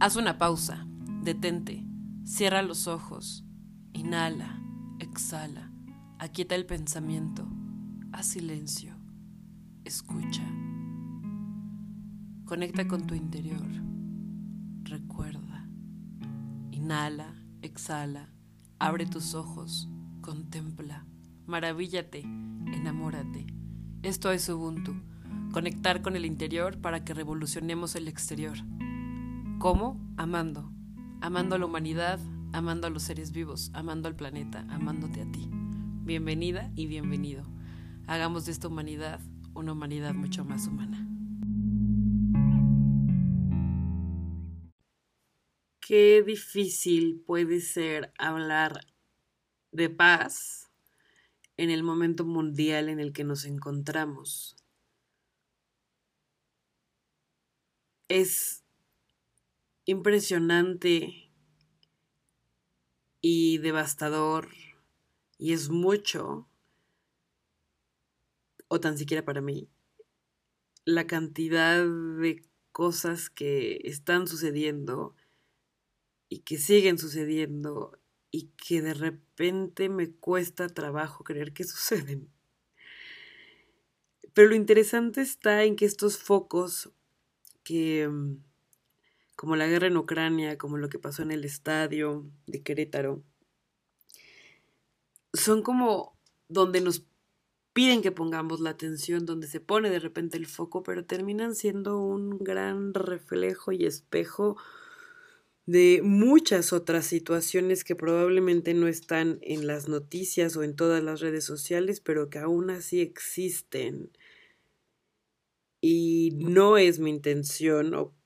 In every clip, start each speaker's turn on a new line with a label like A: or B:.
A: Haz una pausa, detente, cierra los ojos, inhala, exhala, aquieta el pensamiento, haz silencio, escucha. Conecta con tu interior, recuerda, inhala, exhala, abre tus ojos, contempla, maravíllate, enamórate. Esto es Ubuntu, conectar con el interior para que revolucionemos el exterior. ¿Cómo? Amando. Amando a la humanidad, amando a los seres vivos, amando al planeta, amándote a ti. Bienvenida y bienvenido. Hagamos de esta humanidad una humanidad mucho más humana. Qué difícil puede ser hablar de paz en el momento mundial en el que nos encontramos. Es impresionante y devastador y es mucho, o tan siquiera para mí, la cantidad de cosas que están sucediendo y que siguen sucediendo y que de repente me cuesta trabajo creer que suceden. Pero lo interesante está en que estos focos que mm, como la guerra en Ucrania, como lo que pasó en el estadio de Querétaro, son como donde nos piden que pongamos la atención, donde se pone de repente el foco, pero terminan siendo un gran reflejo y espejo de muchas otras situaciones que probablemente no están en las noticias o en todas las redes sociales, pero que aún así existen. Y no es mi intención, o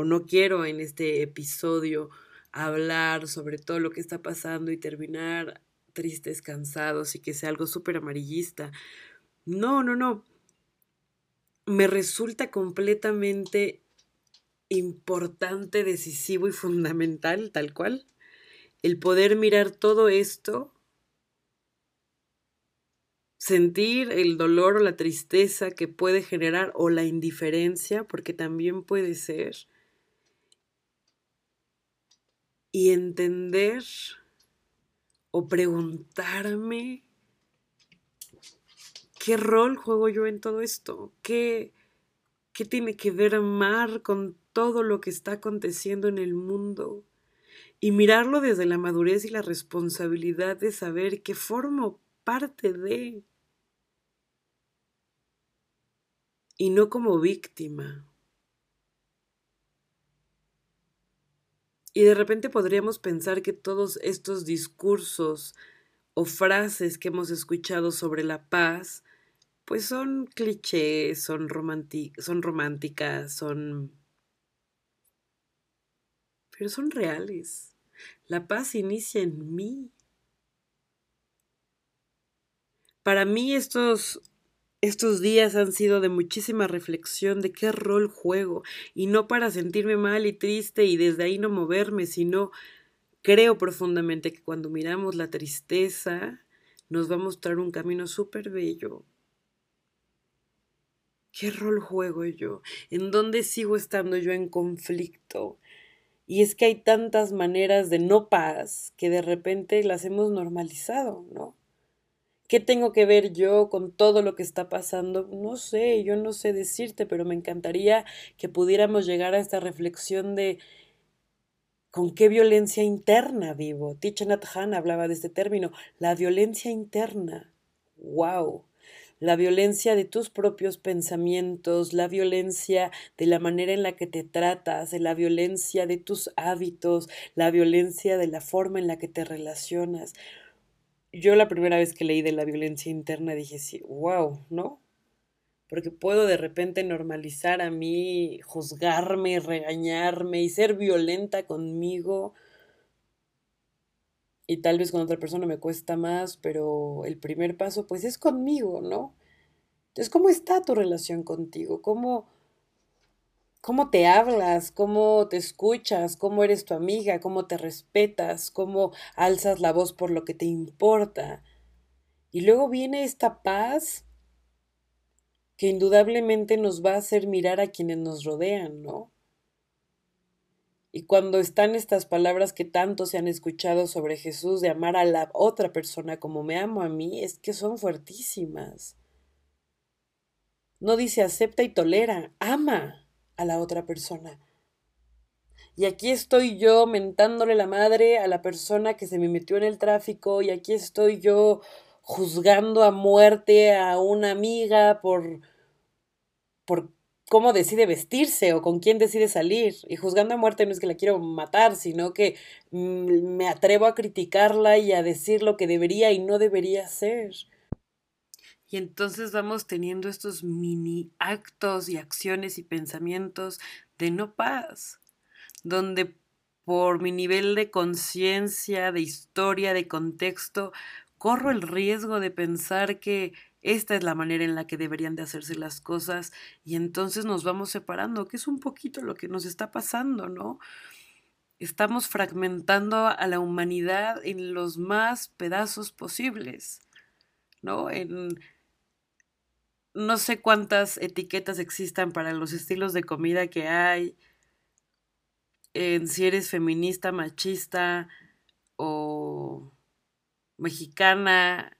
A: o no quiero en este episodio hablar sobre todo lo que está pasando y terminar tristes, cansados y que sea algo súper amarillista. No, no, no. Me resulta completamente importante, decisivo y fundamental, tal cual, el poder mirar todo esto, sentir el dolor o la tristeza que puede generar o la indiferencia, porque también puede ser, y entender o preguntarme qué rol juego yo en todo esto, qué, qué tiene que ver amar con todo lo que está aconteciendo en el mundo y mirarlo desde la madurez y la responsabilidad de saber que formo parte de y no como víctima. Y de repente podríamos pensar que todos estos discursos o frases que hemos escuchado sobre la paz, pues son clichés, son, son románticas, son... pero son reales. La paz inicia en mí. Para mí estos estos días han sido de muchísima reflexión de qué rol juego, y no para sentirme mal y triste y desde ahí no moverme, sino creo profundamente que cuando miramos la tristeza nos va a mostrar un camino súper bello. ¿Qué rol juego yo? ¿En dónde sigo estando yo en conflicto? Y es que hay tantas maneras de no paz que de repente las hemos normalizado, ¿no? ¿Qué tengo que ver yo con todo lo que está pasando? No sé, yo no sé decirte, pero me encantaría que pudiéramos llegar a esta reflexión de con qué violencia interna vivo. Thich Nhat hablaba de este término, la violencia interna. ¡Wow! La violencia de tus propios pensamientos, la violencia de la manera en la que te tratas, la violencia de tus hábitos, la violencia de la forma en la que te relacionas yo la primera vez que leí de la violencia interna dije, sí, wow, ¿no? Porque puedo de repente normalizar a mí, juzgarme, regañarme y ser violenta conmigo. Y tal vez con otra persona me cuesta más, pero el primer paso pues es conmigo, ¿no? Entonces, ¿cómo está tu relación contigo? ¿Cómo, cómo te hablas, cómo te escuchas, cómo eres tu amiga, cómo te respetas, cómo alzas la voz por lo que te importa. Y luego viene esta paz que indudablemente nos va a hacer mirar a quienes nos rodean, ¿no? Y cuando están estas palabras que tanto se han escuchado sobre Jesús de amar a la otra persona como me amo a mí, es que son fuertísimas. No dice acepta y tolera, ama a la otra persona. Y aquí estoy yo mentándole la madre a la persona que se me metió en el tráfico y aquí estoy yo juzgando a muerte a una amiga por por cómo decide vestirse o con quién decide salir. Y juzgando a muerte no es que la quiero matar, sino que mm, me atrevo a criticarla y a decir lo que debería y no debería ser. Y entonces vamos teniendo estos mini actos y acciones y pensamientos de no paz, donde por mi nivel de conciencia, de historia, de contexto, corro el riesgo de pensar que esta es la manera en la que deberían de hacerse las cosas y entonces nos vamos separando, que es un poquito lo que nos está pasando, ¿no? Estamos fragmentando a la humanidad en los más pedazos posibles, ¿no? En no sé cuántas etiquetas existan para los estilos de comida que hay, en si eres feminista, machista o mexicana,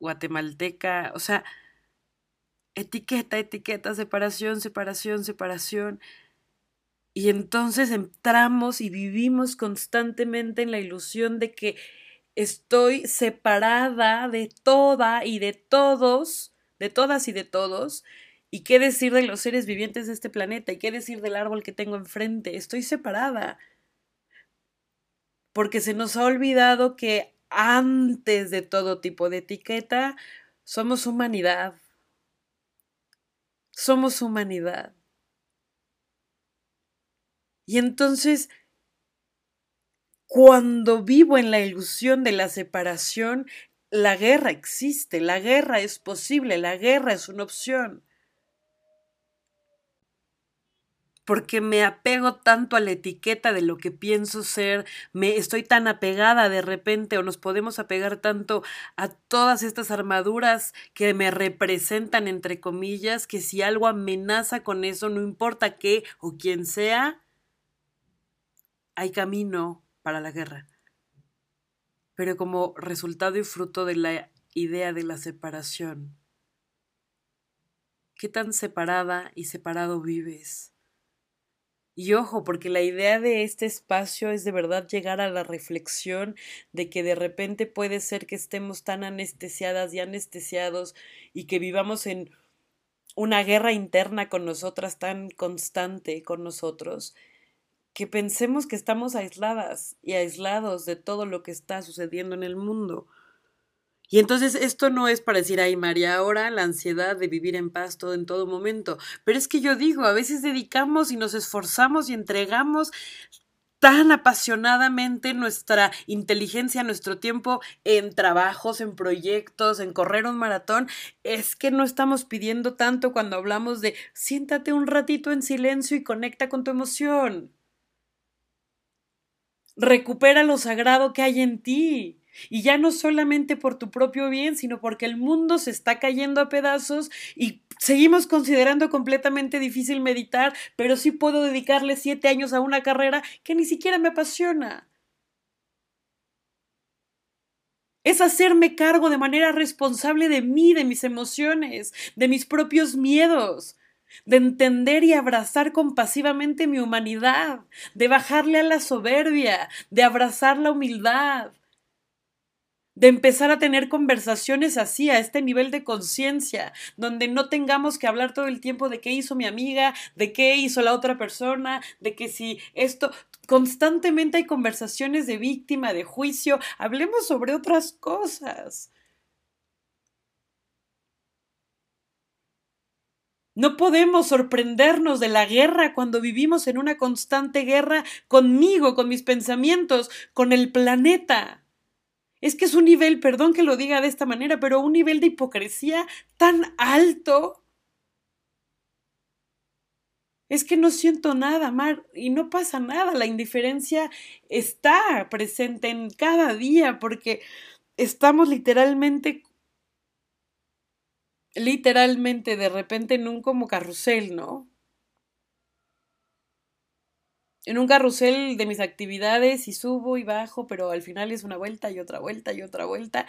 A: guatemalteca, o sea, etiqueta, etiqueta, separación, separación, separación. Y entonces entramos y vivimos constantemente en la ilusión de que estoy separada de toda y de todos, de todas y de todos. ¿Y qué decir de los seres vivientes de este planeta? ¿Y qué decir del árbol que tengo enfrente? Estoy separada. Porque se nos ha olvidado que antes de todo tipo de etiqueta, somos humanidad. Somos humanidad. Y entonces, cuando vivo en la ilusión de la separación, la guerra existe, la guerra es posible, la guerra es una opción. porque me apego tanto a la etiqueta de lo que pienso ser, me estoy tan apegada de repente o nos podemos apegar tanto a todas estas armaduras que me representan entre comillas, que si algo amenaza con eso, no importa qué o quién sea, hay camino para la guerra. Pero como resultado y fruto de la idea de la separación, ¿qué tan separada y separado vives? Y ojo, porque la idea de este espacio es de verdad llegar a la reflexión de que de repente puede ser que estemos tan anestesiadas y anestesiados y que vivamos en una guerra interna con nosotras tan constante con nosotros, que pensemos que estamos aisladas y aislados de todo lo que está sucediendo en el mundo. Y entonces esto no es para decir, ay María, ahora la ansiedad de vivir en paz todo en todo momento. Pero es que yo digo, a veces dedicamos y nos esforzamos y entregamos tan apasionadamente nuestra inteligencia, nuestro tiempo en trabajos, en proyectos, en correr un maratón, es que no estamos pidiendo tanto cuando hablamos de siéntate un ratito en silencio y conecta con tu emoción. Recupera lo sagrado que hay en ti. Y ya no solamente por tu propio bien, sino porque el mundo se está cayendo a pedazos y seguimos considerando completamente difícil meditar, pero sí puedo dedicarle siete años a una carrera que ni siquiera me apasiona. Es hacerme cargo de manera responsable de mí, de mis emociones, de mis propios miedos, de entender y abrazar compasivamente mi humanidad, de bajarle a la soberbia, de abrazar la humildad, de empezar a tener conversaciones así, a este nivel de conciencia, donde no tengamos que hablar todo el tiempo de qué hizo mi amiga, de qué hizo la otra persona, de que si esto, constantemente hay conversaciones de víctima, de juicio, hablemos sobre otras cosas. No podemos sorprendernos de la guerra cuando vivimos en una constante guerra conmigo, con mis pensamientos, con el planeta. Es que es un nivel, perdón que lo diga de esta manera, pero un nivel de hipocresía tan alto. Es que no siento nada, Mar, y no pasa nada. La indiferencia está presente en cada día porque estamos literalmente, literalmente de repente en un como carrusel, ¿no? en un carrusel de mis actividades y subo y bajo, pero al final es una vuelta y otra vuelta y otra vuelta.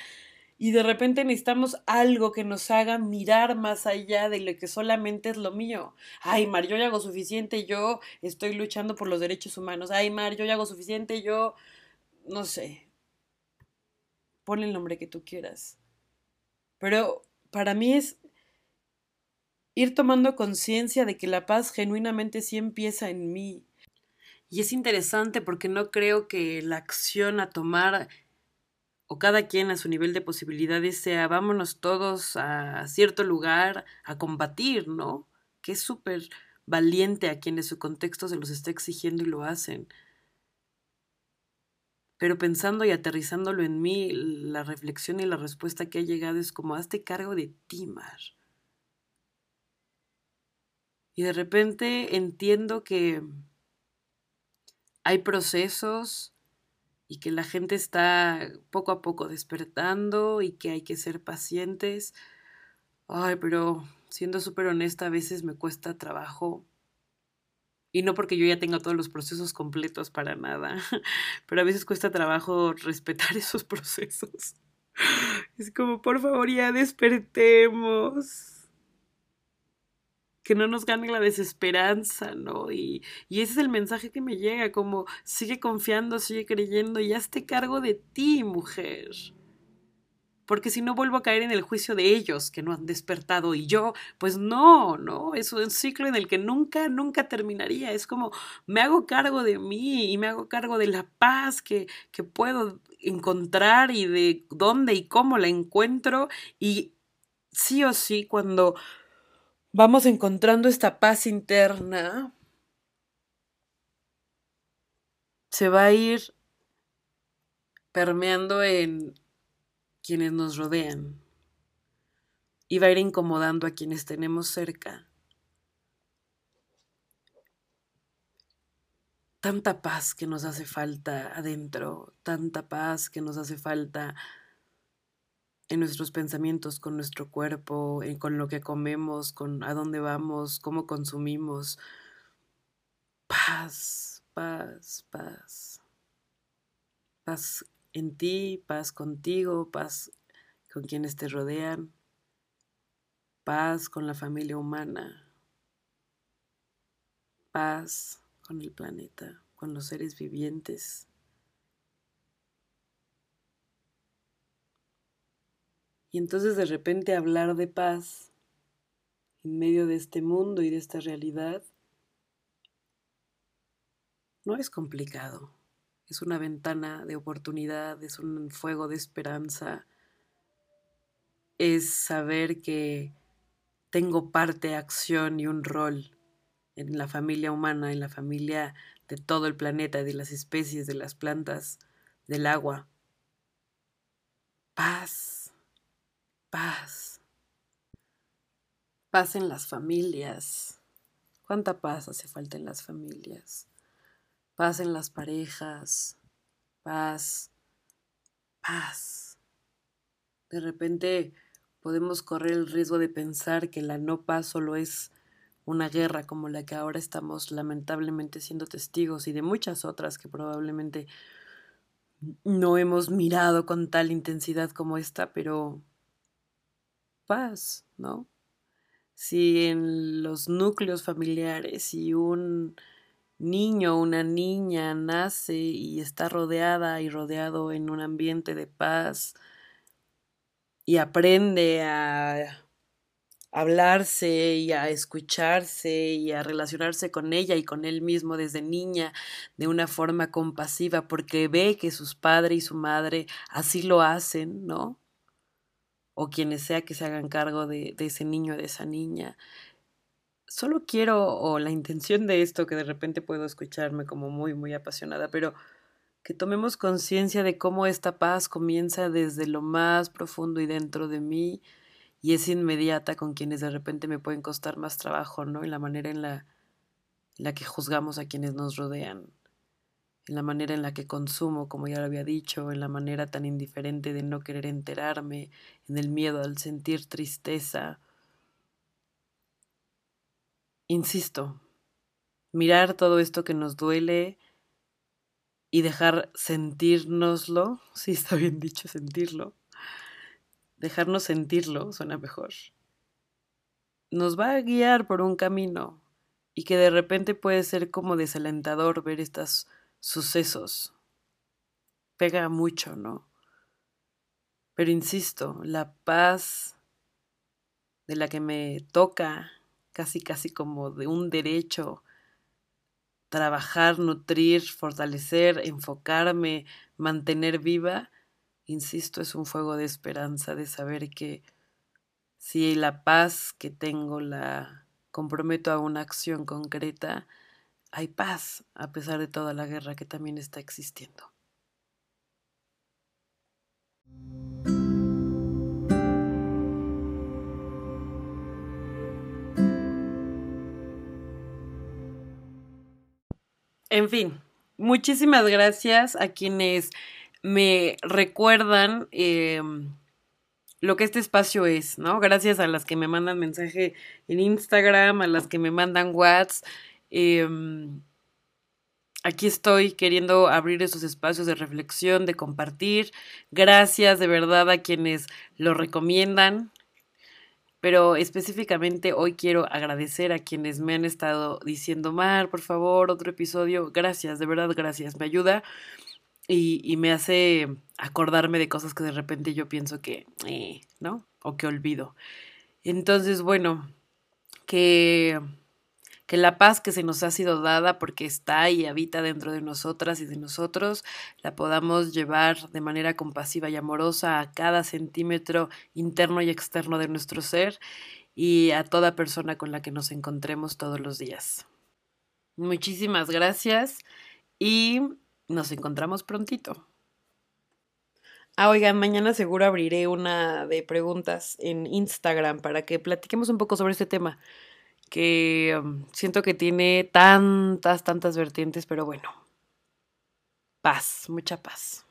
A: Y de repente necesitamos algo que nos haga mirar más allá de lo que solamente es lo mío. Ay, Mar, yo ya hago suficiente, yo estoy luchando por los derechos humanos. Ay, Mar, yo ya hago suficiente, yo no sé. Ponle el nombre que tú quieras. Pero para mí es ir tomando conciencia de que la paz genuinamente sí empieza en mí y es interesante porque no creo que la acción a tomar o cada quien a su nivel de posibilidades sea vámonos todos a cierto lugar a combatir, ¿no? Que es súper valiente a quienes su contexto se los está exigiendo y lo hacen. Pero pensando y aterrizándolo en mí, la reflexión y la respuesta que ha llegado es como hazte cargo de ti, Mar. Y de repente entiendo que hay procesos y que la gente está poco a poco despertando y que hay que ser pacientes. Ay, pero siendo súper honesta, a veces me cuesta trabajo. Y no porque yo ya tenga todos los procesos completos para nada, pero a veces cuesta trabajo respetar esos procesos. Es como, por favor, ya despertemos que no nos gane la desesperanza, ¿no? Y, y, ese es el mensaje que me llega, como sigue confiando, sigue creyendo y hazte cargo de ti, mujer. Porque si no vuelvo a caer en el juicio de ellos que no han despertado y yo, pues no, no, es un ciclo en el que nunca, nunca terminaría. Es como me hago cargo de mí y me hago cargo de la paz que, que puedo encontrar y de dónde y cómo la encuentro y sí o sí cuando vamos encontrando esta paz interna, se va a ir permeando en quienes nos rodean y va a ir incomodando a quienes tenemos cerca. Tanta paz que nos hace falta adentro, tanta paz que nos hace falta en nuestros pensamientos, con nuestro cuerpo, con lo que comemos, con a dónde vamos, cómo consumimos. Paz, paz, paz. Paz en ti, paz contigo, paz con quienes te rodean, paz con la familia humana, paz con el planeta, con los seres vivientes. Y entonces de repente hablar de paz en medio de este mundo y de esta realidad no es complicado. Es una ventana de oportunidad, es un fuego de esperanza. Es saber que tengo parte, acción y un rol en la familia humana, en la familia de todo el planeta, de las especies, de las plantas, del agua. Paz paz. Paz en las familias. ¿Cuánta paz hace falta en las familias? Paz en las parejas. Paz. Paz. De repente podemos correr el riesgo de pensar que la no paz solo es una guerra como la que ahora estamos lamentablemente siendo testigos y de muchas otras que probablemente no hemos mirado con tal intensidad como esta, pero paz, ¿no? Si en los núcleos familiares, si un niño o una niña nace y está rodeada y rodeado en un ambiente de paz y aprende a hablarse y a escucharse y a relacionarse con ella y con él mismo desde niña de una forma compasiva porque ve que sus padres y su madre así lo hacen, ¿no? o quienes sea que se hagan cargo de, ese niño, de esa niña. Solo quiero, o la intención de esto, que de repente puedo escucharme como muy, muy apasionada, pero que tomemos conciencia de cómo esta paz comienza desde lo más profundo y dentro de mí y es inmediata con quienes de repente me pueden costar más trabajo, ¿no? En la manera en la, en la que juzgamos a quienes nos rodean en la manera en la que consumo, como ya lo había dicho, en la manera tan indiferente de no querer enterarme, en el miedo al sentir tristeza. Insisto, mirar todo esto que nos duele y dejar sentirnoslo, sí está bien dicho sentirlo, dejarnos sentirlo suena mejor, nos va a guiar por un camino y que de repente puede ser como desalentador ver estos sucesos. Pega mucho, ¿no? Pero insisto, la paz de la que me toca, casi casi como de un derecho, trabajar, nutrir, fortalecer, enfocarme, mantener viva, insisto, es un fuego de esperanza, de saber que si la paz que tengo la comprometo a una acción concreta, hay paz a pesar de toda la guerra que también está existiendo. En fin, muchísimas gracias a quienes me recuerdan em, lo que este espacio es, ¿no? Gracias a las que me mandan mensaje en Instagram, a las que me mandan WhatsApp. Em, aquí estoy queriendo abrir esos espacios de reflexión, de compartir. Gracias de verdad a quienes lo recomiendan pero específicamente hoy quiero agradecer a quienes me han estado diciendo, Mar, por favor, otro episodio. Gracias, de verdad, gracias. Me ayuda y, me hace acordarme de cosas que de repente yo pienso que, eh, ¿no? O que olvido. Entonces, bueno, que que la paz que se nos ha sido dada porque está y habita dentro de nosotras y de nosotros, la podamos llevar de manera compasiva y amorosa a cada centímetro interno y externo de nuestro ser y a toda persona con la que nos encontremos todos los días. Muchísimas gracias y nos encontramos prontito. Ah, oigan, mañana seguro abriré una de preguntas en Instagram para que platiquemos un poco sobre este tema que um, siento que tiene tantas, tantas vertientes, pero bueno, paz, mucha paz.